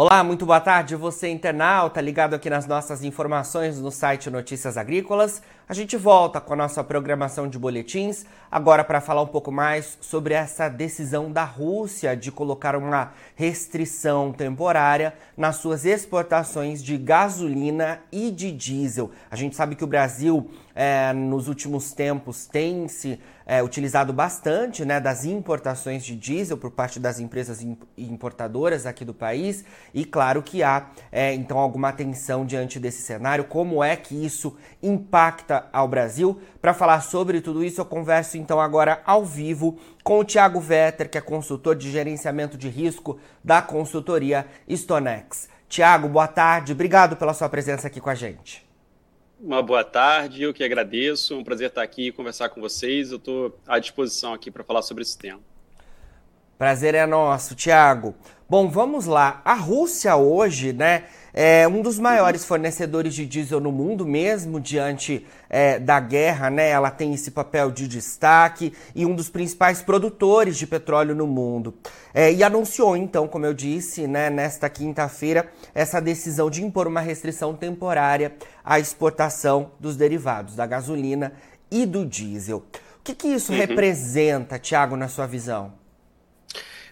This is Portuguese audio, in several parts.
Olá, muito boa tarde. Você internauta ligado aqui nas nossas informações no site Notícias Agrícolas. A gente volta com a nossa programação de boletins agora para falar um pouco mais sobre essa decisão da Rússia de colocar uma restrição temporária nas suas exportações de gasolina e de diesel. A gente sabe que o Brasil é, nos últimos tempos tem se é, utilizado bastante né, das importações de diesel por parte das empresas importadoras aqui do país e claro que há é, então alguma atenção diante desse cenário, como é que isso impacta ao Brasil. Para falar sobre tudo isso, eu converso então agora ao vivo com o Thiago Vetter, que é consultor de gerenciamento de risco da consultoria Stonex. Tiago, boa tarde. Obrigado pela sua presença aqui com a gente. Uma boa tarde, eu que agradeço. É um prazer estar aqui e conversar com vocês. Eu estou à disposição aqui para falar sobre esse tema. Prazer é nosso, Tiago. Bom, vamos lá. A Rússia hoje, né, é um dos maiores fornecedores de diesel no mundo, mesmo diante é, da guerra, né? Ela tem esse papel de destaque e um dos principais produtores de petróleo no mundo. É, e anunciou, então, como eu disse, né, nesta quinta-feira, essa decisão de impor uma restrição temporária à exportação dos derivados da gasolina e do diesel. O que, que isso uhum. representa, Tiago, na sua visão?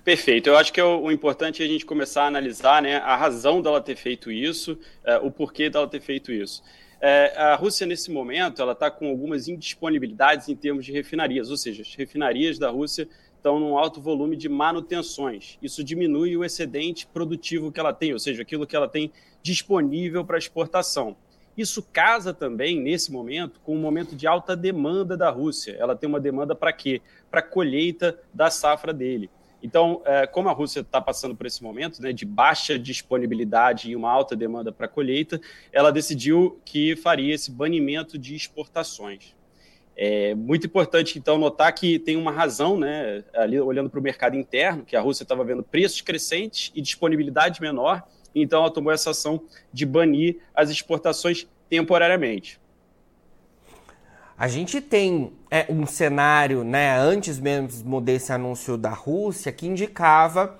Perfeito. Eu acho que é o, o, importante é a gente começar a analisar né, a razão dela ter feito isso, é, o porquê dela ter feito isso. É, a Rússia, nesse momento, ela está com algumas indisponibilidades em termos de refinarias, ou seja, as refinarias da Rússia estão num alto volume de manutenções. Isso diminui o excedente produtivo que ela tem, ou seja, aquilo que ela tem disponível para exportação. Isso casa também, nesse momento, com um momento de alta demanda da Rússia. Ela tem uma demanda para quê? Para a colheita da safra dele. Então, é, como a Rússia está passando por esse momento né, de baixa disponibilidade e uma alta demanda para colheita, ela decidiu que faria esse banimento de exportações. É muito importante, então, notar que tem uma razão, né, ali olhando para o mercado interno, que a Rússia estava vendo preços crescentes e disponibilidade menor, então ela tomou essa ação de banir as exportações temporariamente. A gente tem é, um cenário, né, antes mesmo desse anúncio da Rússia, que indicava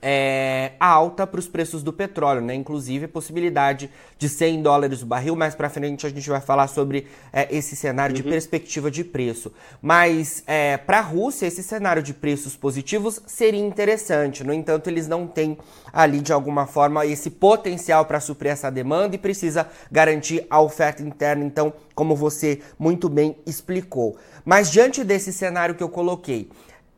é, alta para os preços do petróleo, né? Inclusive a possibilidade de 100 dólares o barril. Mais para frente a gente vai falar sobre é, esse cenário uhum. de perspectiva de preço. Mas é, para a Rússia esse cenário de preços positivos seria interessante. No entanto, eles não têm ali de alguma forma esse potencial para suprir essa demanda e precisa garantir a oferta interna. Então, como você muito bem explicou. Mas diante desse cenário que eu coloquei,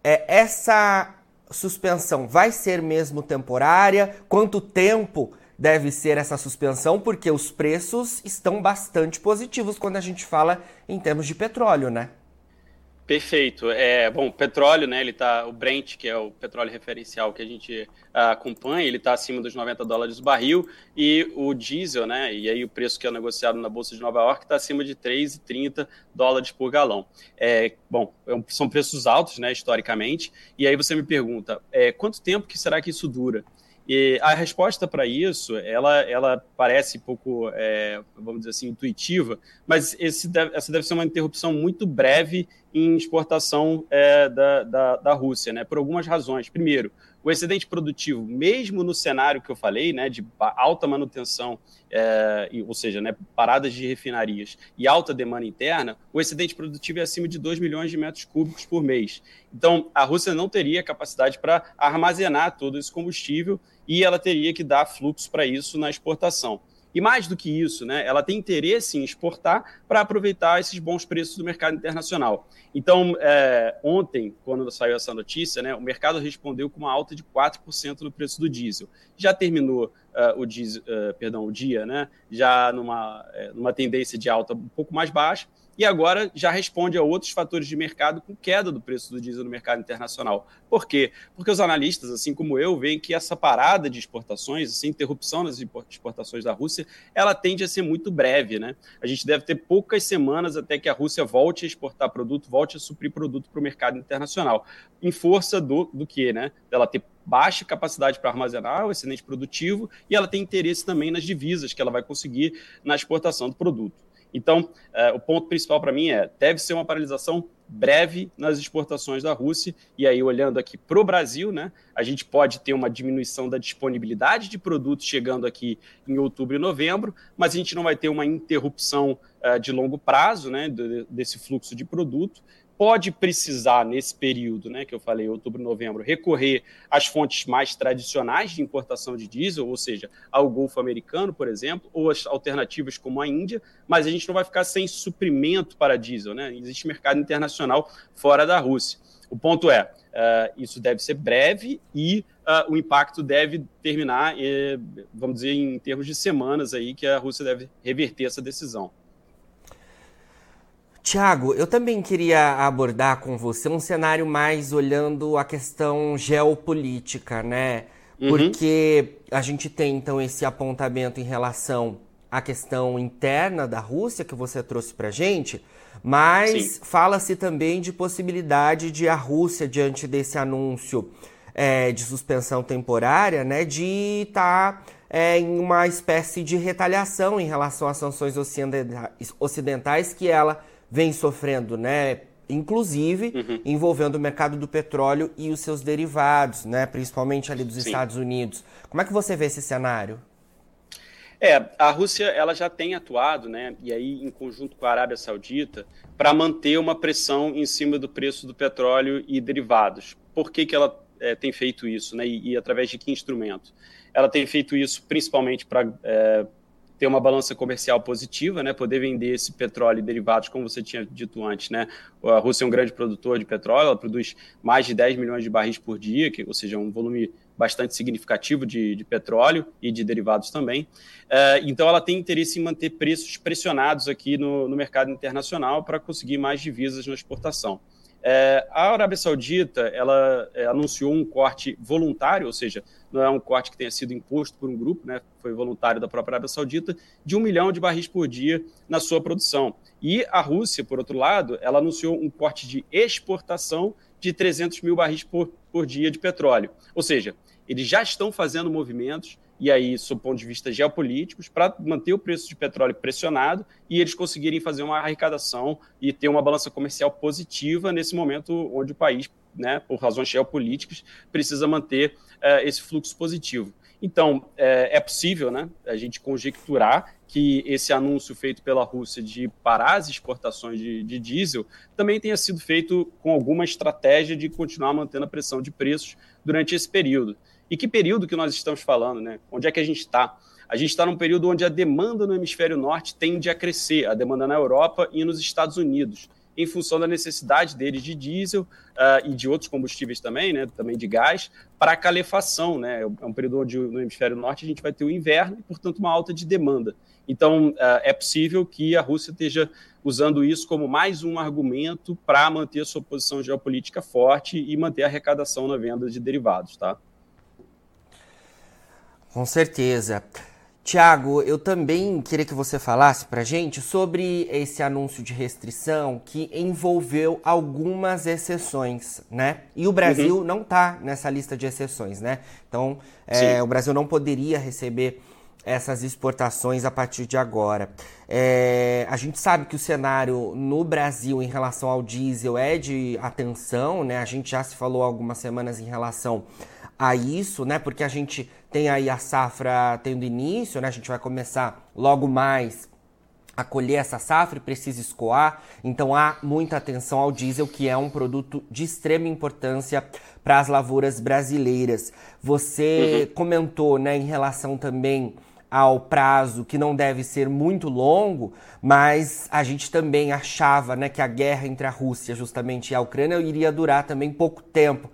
é, essa suspensão vai ser mesmo temporária? Quanto tempo deve ser essa suspensão? Porque os preços estão bastante positivos quando a gente fala em termos de petróleo, né? Perfeito. É, bom, petróleo, né, ele tá, o Brent, que é o petróleo referencial que a gente uh, acompanha, ele está acima dos 90 dólares o barril, e o diesel, né, e aí o preço que é negociado na Bolsa de Nova York está acima de 3,30 dólares por galão. É, bom, é são preços altos, né, historicamente, e aí você me pergunta, é, quanto tempo que será que isso dura? E a resposta para isso, ela, ela parece pouco, é, vamos dizer assim, intuitiva, mas deve, essa deve ser uma interrupção muito breve em exportação é, da, da, da Rússia, né, por algumas razões. Primeiro, o excedente produtivo, mesmo no cenário que eu falei, né, de alta manutenção, é, ou seja, né, paradas de refinarias e alta demanda interna, o excedente produtivo é acima de 2 milhões de metros cúbicos por mês. Então, a Rússia não teria capacidade para armazenar todo esse combustível e ela teria que dar fluxo para isso na exportação. E mais do que isso, né, ela tem interesse em exportar para aproveitar esses bons preços do mercado internacional. Então, é, ontem, quando saiu essa notícia, né, o mercado respondeu com uma alta de 4% no preço do diesel. Já terminou uh, o, diesel, uh, perdão, o dia, né, já numa, uh, numa tendência de alta um pouco mais baixa, e agora já responde a outros fatores de mercado com queda do preço do diesel no mercado internacional. Por quê? Porque os analistas, assim como eu, veem que essa parada de exportações, essa interrupção nas exportações da Rússia, ela tende a ser muito breve. Né? A gente deve ter poucas semanas até que a Rússia volte a exportar produto, volte a suprir produto para o mercado internacional. Em força do, do que? Né? Ela ter baixa capacidade para armazenar o excedente produtivo e ela tem interesse também nas divisas que ela vai conseguir na exportação do produto. Então, uh, o ponto principal para mim é: deve ser uma paralisação breve nas exportações da Rússia. E aí, olhando aqui para o Brasil, né, a gente pode ter uma diminuição da disponibilidade de produtos chegando aqui em outubro e novembro, mas a gente não vai ter uma interrupção uh, de longo prazo né, desse fluxo de produto pode precisar, nesse período né, que eu falei, outubro, novembro, recorrer às fontes mais tradicionais de importação de diesel, ou seja, ao Golfo Americano, por exemplo, ou as alternativas como a Índia, mas a gente não vai ficar sem suprimento para diesel. Né? Existe mercado internacional fora da Rússia. O ponto é, uh, isso deve ser breve e uh, o impacto deve terminar, eh, vamos dizer, em termos de semanas aí que a Rússia deve reverter essa decisão. Tiago, eu também queria abordar com você um cenário mais olhando a questão geopolítica, né? Uhum. Porque a gente tem então esse apontamento em relação à questão interna da Rússia que você trouxe para gente, mas fala-se também de possibilidade de a Rússia diante desse anúncio é, de suspensão temporária, né, de estar tá, é, em uma espécie de retaliação em relação às sanções ocidentais que ela vem sofrendo, né? Inclusive uhum. envolvendo o mercado do petróleo e os seus derivados, né? Principalmente ali dos Sim. Estados Unidos. Como é que você vê esse cenário? É, a Rússia ela já tem atuado, né, e aí em conjunto com a Arábia Saudita, para manter uma pressão em cima do preço do petróleo e derivados. Por que, que ela é, tem feito isso, né, e, e, através de que instrumento? Ela tem feito isso principalmente para é, ter uma balança comercial positiva, né, poder vender esse petróleo e derivados, como você tinha dito antes, né, a Rússia é um grande produtor de petróleo, ela produz mais de 10 milhões de barris por dia, que, ou seja, um volume bastante significativo de, de petróleo e de derivados também. Uh, então, ela tem interesse em manter preços pressionados aqui no, no mercado internacional para conseguir mais divisas na exportação. É, a Arábia Saudita ela é, anunciou um corte voluntário, ou seja, não é um corte que tenha sido imposto por um grupo, né, foi voluntário da própria Arábia Saudita, de um milhão de barris por dia na sua produção. E a Rússia, por outro lado, ela anunciou um corte de exportação de 300 mil barris por, por dia de petróleo. Ou seja, eles já estão fazendo movimentos e aí, sob ponto de vista geopolíticos, para manter o preço de petróleo pressionado e eles conseguirem fazer uma arrecadação e ter uma balança comercial positiva nesse momento onde o país, né, por razões geopolíticas, precisa manter uh, esse fluxo positivo. Então, uh, é possível né, a gente conjecturar que esse anúncio feito pela Rússia de parar as exportações de, de diesel também tenha sido feito com alguma estratégia de continuar mantendo a pressão de preços durante esse período. E que período que nós estamos falando, né? Onde é que a gente está? A gente está num período onde a demanda no hemisfério norte tende a crescer, a demanda na Europa e nos Estados Unidos, em função da necessidade deles de diesel uh, e de outros combustíveis também, né? Também de gás, para calefação, né? É um período onde no hemisfério norte a gente vai ter o inverno e, portanto, uma alta de demanda. Então, uh, é possível que a Rússia esteja usando isso como mais um argumento para manter a sua posição geopolítica forte e manter a arrecadação na venda de derivados, tá? Com certeza. Tiago, eu também queria que você falasse para gente sobre esse anúncio de restrição que envolveu algumas exceções, né? E o Brasil uhum. não está nessa lista de exceções, né? Então, é, o Brasil não poderia receber essas exportações a partir de agora. É, a gente sabe que o cenário no Brasil em relação ao diesel é de atenção, né? A gente já se falou algumas semanas em relação a isso, né? Porque a gente tem aí a safra tendo início, né? A gente vai começar logo mais a colher essa safra e precisa escoar. Então há muita atenção ao diesel, que é um produto de extrema importância para as lavouras brasileiras. Você uhum. comentou, né, em relação também ao prazo que não deve ser muito longo, mas a gente também achava, né, que a guerra entre a Rússia justamente e a Ucrânia iria durar também pouco tempo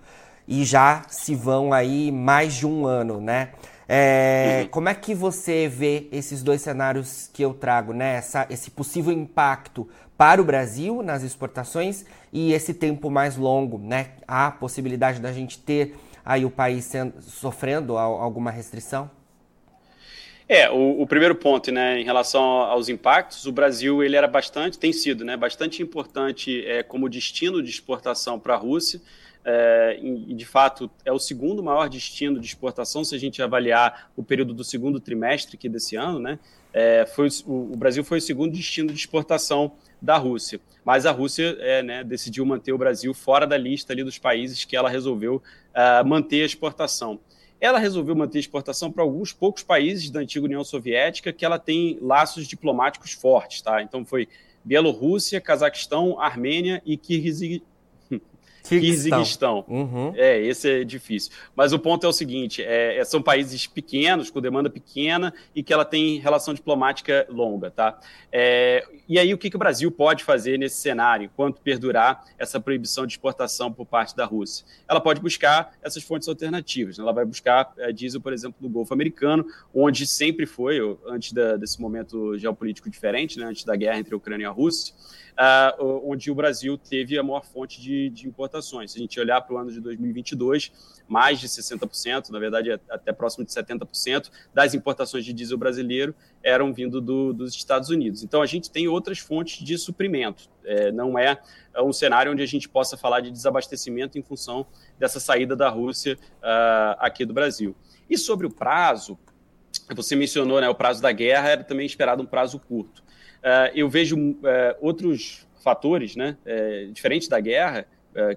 e já se vão aí mais de um ano, né? É, uhum. Como é que você vê esses dois cenários que eu trago, né? Essa, esse possível impacto para o Brasil nas exportações e esse tempo mais longo, né? Há possibilidade da gente ter aí o país sendo, sofrendo alguma restrição? É, o, o, primeiro ponto, né, em relação aos impactos, o Brasil ele era bastante, tem sido, né, bastante importante é, como destino de exportação para a Rússia. É, e, de fato, é o segundo maior destino de exportação, se a gente avaliar o período do segundo trimestre aqui desse ano, né? É, foi, o, o, Brasil foi o segundo destino de exportação da Rússia. Mas a Rússia é, né, decidiu manter o Brasil fora da lista ali dos países que ela resolveu uh, manter a exportação. Ela resolveu manter a exportação para alguns poucos países da antiga União Soviética que ela tem laços diplomáticos fortes, tá? Então foi Bielorrússia, Cazaquistão, Armênia e Kirguizistão. Kirguistão. Uhum. É, esse é difícil. Mas o ponto é o seguinte: é, é, são países pequenos, com demanda pequena e que ela tem relação diplomática longa, tá? É, e aí, o que, que o Brasil pode fazer nesse cenário, enquanto perdurar essa proibição de exportação por parte da Rússia? Ela pode buscar essas fontes alternativas. Né? Ela vai buscar é, diesel, por exemplo, no Golfo Americano, onde sempre foi, antes da, desse momento geopolítico diferente, né, antes da guerra entre a Ucrânia e a Rússia uh, onde o Brasil teve a maior fonte de, de importações. Se a gente olhar para o ano de 2022, mais de 60%, na verdade até próximo de 70% das importações de diesel brasileiro eram vindo do, dos Estados Unidos. Então a gente tem outras fontes de suprimento. É, não é um cenário onde a gente possa falar de desabastecimento em função dessa saída da Rússia uh, aqui do Brasil. E sobre o prazo, você mencionou né, o prazo da guerra, era também esperado um prazo curto. Uh, eu vejo uh, outros fatores, né, uh, diferentes da guerra,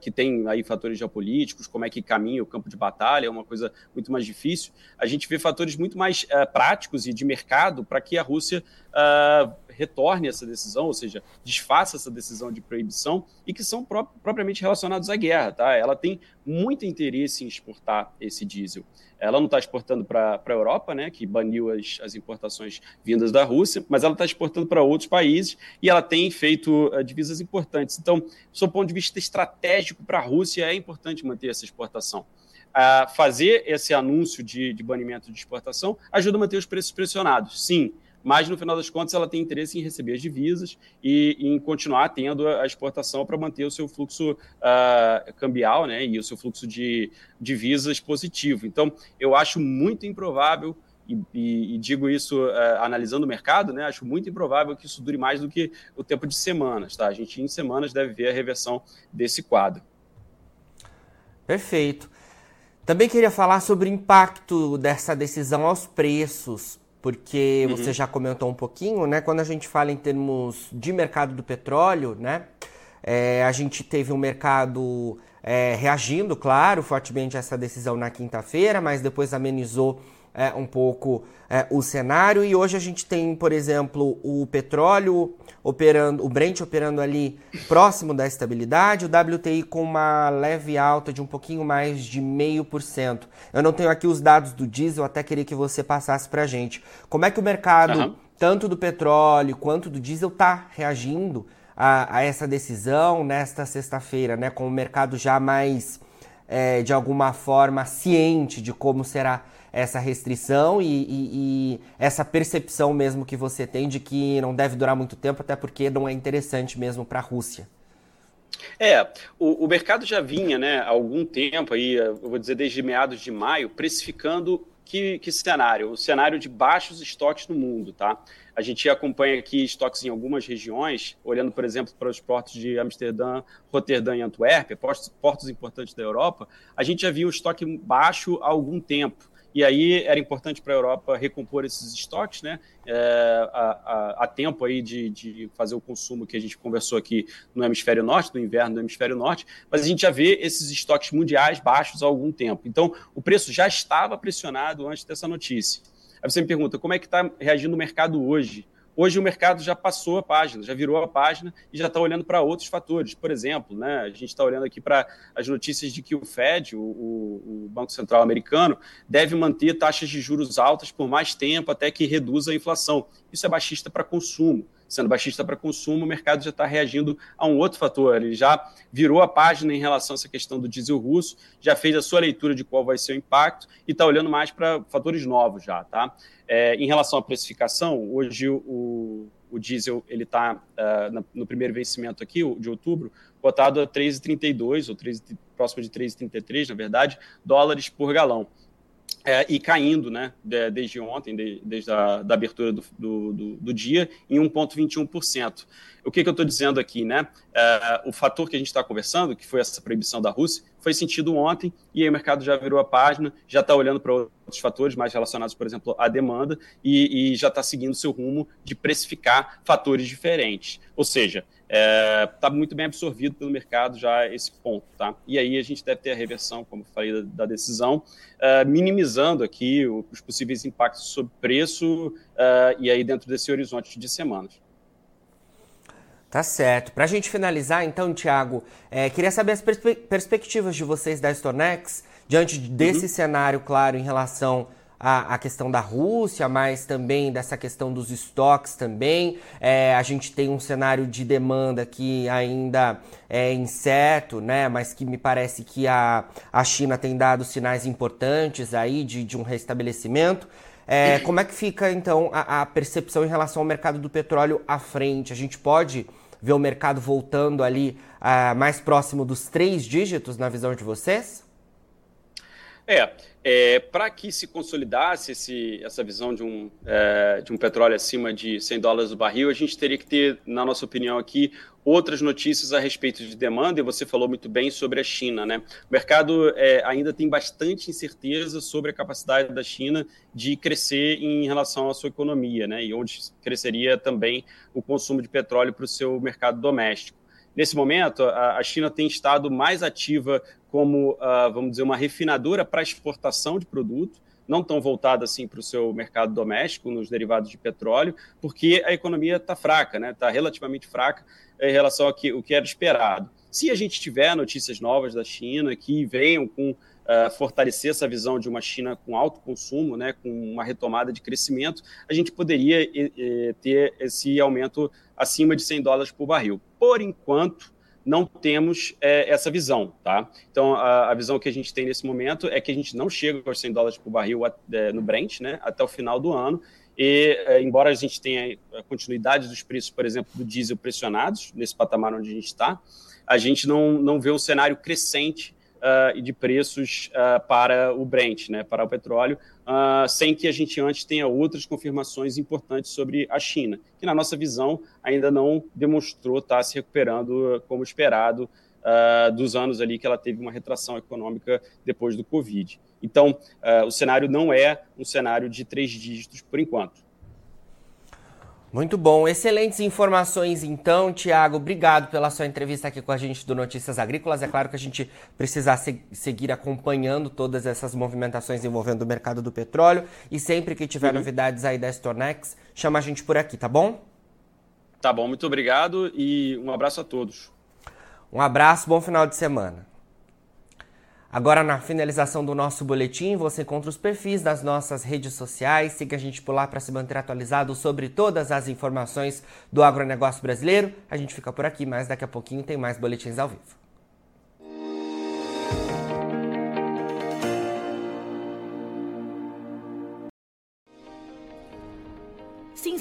que tem aí fatores geopolíticos, como é que caminha o campo de batalha, é uma coisa muito mais difícil. A gente vê fatores muito mais práticos e de mercado para que a Rússia retorne essa decisão, ou seja, desfaça essa decisão de proibição e que são propriamente relacionados à guerra. Tá? Ela tem muito interesse em exportar esse diesel. Ela não está exportando para a Europa, né, que baniu as, as importações vindas da Rússia, mas ela está exportando para outros países e ela tem feito uh, divisas importantes. Então, do ponto de vista estratégico para a Rússia, é importante manter essa exportação. Fazer esse anúncio de, de banimento de exportação ajuda a manter os preços pressionados, sim, mas no final das contas ela tem interesse em receber as divisas e em continuar tendo a exportação para manter o seu fluxo uh, cambial né, e o seu fluxo de divisas positivo. Então, eu acho muito improvável. E, e, e digo isso uh, analisando o mercado, né? Acho muito improvável que isso dure mais do que o tempo de semanas, tá? A gente em semanas deve ver a reversão desse quadro. Perfeito. Também queria falar sobre o impacto dessa decisão aos preços porque uhum. você já comentou um pouquinho, né? Quando a gente fala em termos de mercado do petróleo, né? É, a gente teve um mercado é, reagindo, claro, fortemente a essa decisão na quinta-feira, mas depois amenizou é, um pouco é, o cenário. E hoje a gente tem, por exemplo, o petróleo operando, o Brent operando ali próximo da estabilidade, o WTI com uma leve alta de um pouquinho mais de meio por cento. Eu não tenho aqui os dados do diesel, até queria que você passasse para a gente. Como é que o mercado, uhum. tanto do petróleo quanto do diesel, está reagindo a, a, essa decisão nesta sexta-feira, né? Com o mercado já mais, é, de alguma forma, ciente de como será essa restrição e, e, e, essa percepção mesmo que você tem de que não deve durar muito tempo, até porque não é interessante mesmo para a Rússia. É, o, o, mercado já vinha, né, há algum tempo aí, eu vou dizer desde meados de maio, precificando que, que cenário? O cenário de baixos estoques no mundo, tá? A gente acompanha aqui estoques em algumas regiões, olhando, por exemplo, para os portos de Amsterdã, Roterdã e Antuérpia, portos, portos importantes da Europa, a gente já viu o estoque baixo há algum tempo e aí era importante para a Europa recompor esses estoques, né? É, a, a, a, tempo aí de, de, fazer o consumo que a gente conversou aqui no hemisfério norte, no inverno do hemisfério norte, mas a gente já vê esses estoques mundiais baixos há algum tempo. Então, o preço já estava pressionado antes dessa notícia. Aí você me pergunta, como é que está reagindo o mercado hoje? Hoje o mercado já passou a página, já virou a página e já está olhando para outros fatores. Por exemplo, né, a gente está olhando aqui para as notícias de que o Fed, o, o, Banco Central americano, deve manter taxas de juros altas por mais tempo até que reduza a inflação. Isso é baixista para consumo sendo baixista para consumo, o mercado já está reagindo a um outro fator. Ele já virou a página em relação a essa questão do diesel russo, já fez a sua leitura de qual vai ser o impacto e está olhando mais para fatores novos já, tá? É, em relação à precificação, hoje o, o diesel ele está uh, é, no primeiro vencimento aqui, de outubro, cotado a 3,32 ou 3, próximo de 3,33, na verdade, dólares por galão. É, e caindo, né, desde ontem, desde a da abertura do, do, do dia, em 1,21%. O que, que eu estou dizendo aqui, né? É, o fator que a gente está conversando, que foi essa proibição da Rússia, foi sentido ontem e aí o mercado já virou a página, já está olhando para outros fatores mais relacionados, por exemplo, à demanda e, e já está seguindo seu rumo de precificar fatores diferentes. Ou seja, está é, tá muito bem absorvido pelo mercado já esse ponto, tá? E aí a gente deve ter a reversão, como falei, da, da decisão, é, minimizando aqui os possíveis impactos sobre preço é, e aí dentro desse horizonte de semanas. Tá certo. Para a gente finalizar, então, Tiago, é, queria saber as perspe perspectivas de vocês da Stornex diante desse uhum. cenário, claro, em relação à, à, questão da Rússia, mas também dessa questão dos estoques também. É, a gente tem um cenário de demanda que ainda é incerto, né? Mas que me parece que a, a China tem dado sinais importantes aí de, de um restabelecimento. É, como é que fica, então, a, a percepção em relação ao mercado do petróleo à frente? A gente pode ver o mercado voltando ali uh, mais próximo dos três dígitos na visão de vocês? É, é para que se consolidasse esse, essa visão de um, é, de um petróleo acima de 100 dólares o barril, a gente teria que ter, na nossa opinião aqui, outras notícias a respeito de demanda, e você falou muito bem sobre a China. Né? O mercado é, ainda tem bastante incerteza sobre a capacidade da China de crescer em relação à sua economia, né? e onde cresceria também o consumo de petróleo para o seu mercado doméstico. Nesse momento, a, China tem estado mais ativa como, uh, vamos dizer, uma refinadora para exportação de produto, não tão voltada assim para o seu mercado doméstico, nos derivados de petróleo, porque a economia está fraca, está né? Tá relativamente fraca em relação ao que, o que era esperado. Se a gente tiver notícias novas da China que venham com uh, fortalecer essa visão de uma China com alto consumo, né, com uma retomada de crescimento, a gente poderia e, e, ter esse aumento acima de 100 dólares por barril. Por enquanto, não temos é, essa visão, tá? Então, a, a, visão que a gente tem nesse momento é que a gente não chega aos 100 dólares por barril é, no Brent, né, até o final do ano, e, é, embora a gente tenha a continuidade dos preços, por exemplo, do diesel pressionados, nesse patamar onde a gente está, a gente não, não vê um cenário crescente uh, de preços uh, para o Brent, né, para o petróleo, uh, sem que a gente antes tenha outras confirmações importantes sobre a China, que, na nossa visão, ainda não demonstrou estar se recuperando como esperado dos anos ali que ela teve uma retração econômica depois do Covid. Então, o cenário não é um cenário de três dígitos por enquanto. Muito bom, excelentes informações então, Tiago. Obrigado pela sua entrevista aqui com a gente do Notícias Agrícolas. É claro que a gente precisa se seguir acompanhando todas essas movimentações envolvendo o mercado do petróleo e sempre que tiver uhum. novidades aí da Stornex, chama a gente por aqui, tá bom? Tá bom, muito obrigado e um abraço a todos. Um abraço, bom final de semana. Agora, na finalização do nosso boletim, você encontra os perfis das nossas redes sociais. Siga a gente por lá para se manter atualizado sobre todas as informações do agronegócio brasileiro. A gente fica por aqui, mas daqui a pouquinho tem mais boletins ao vivo.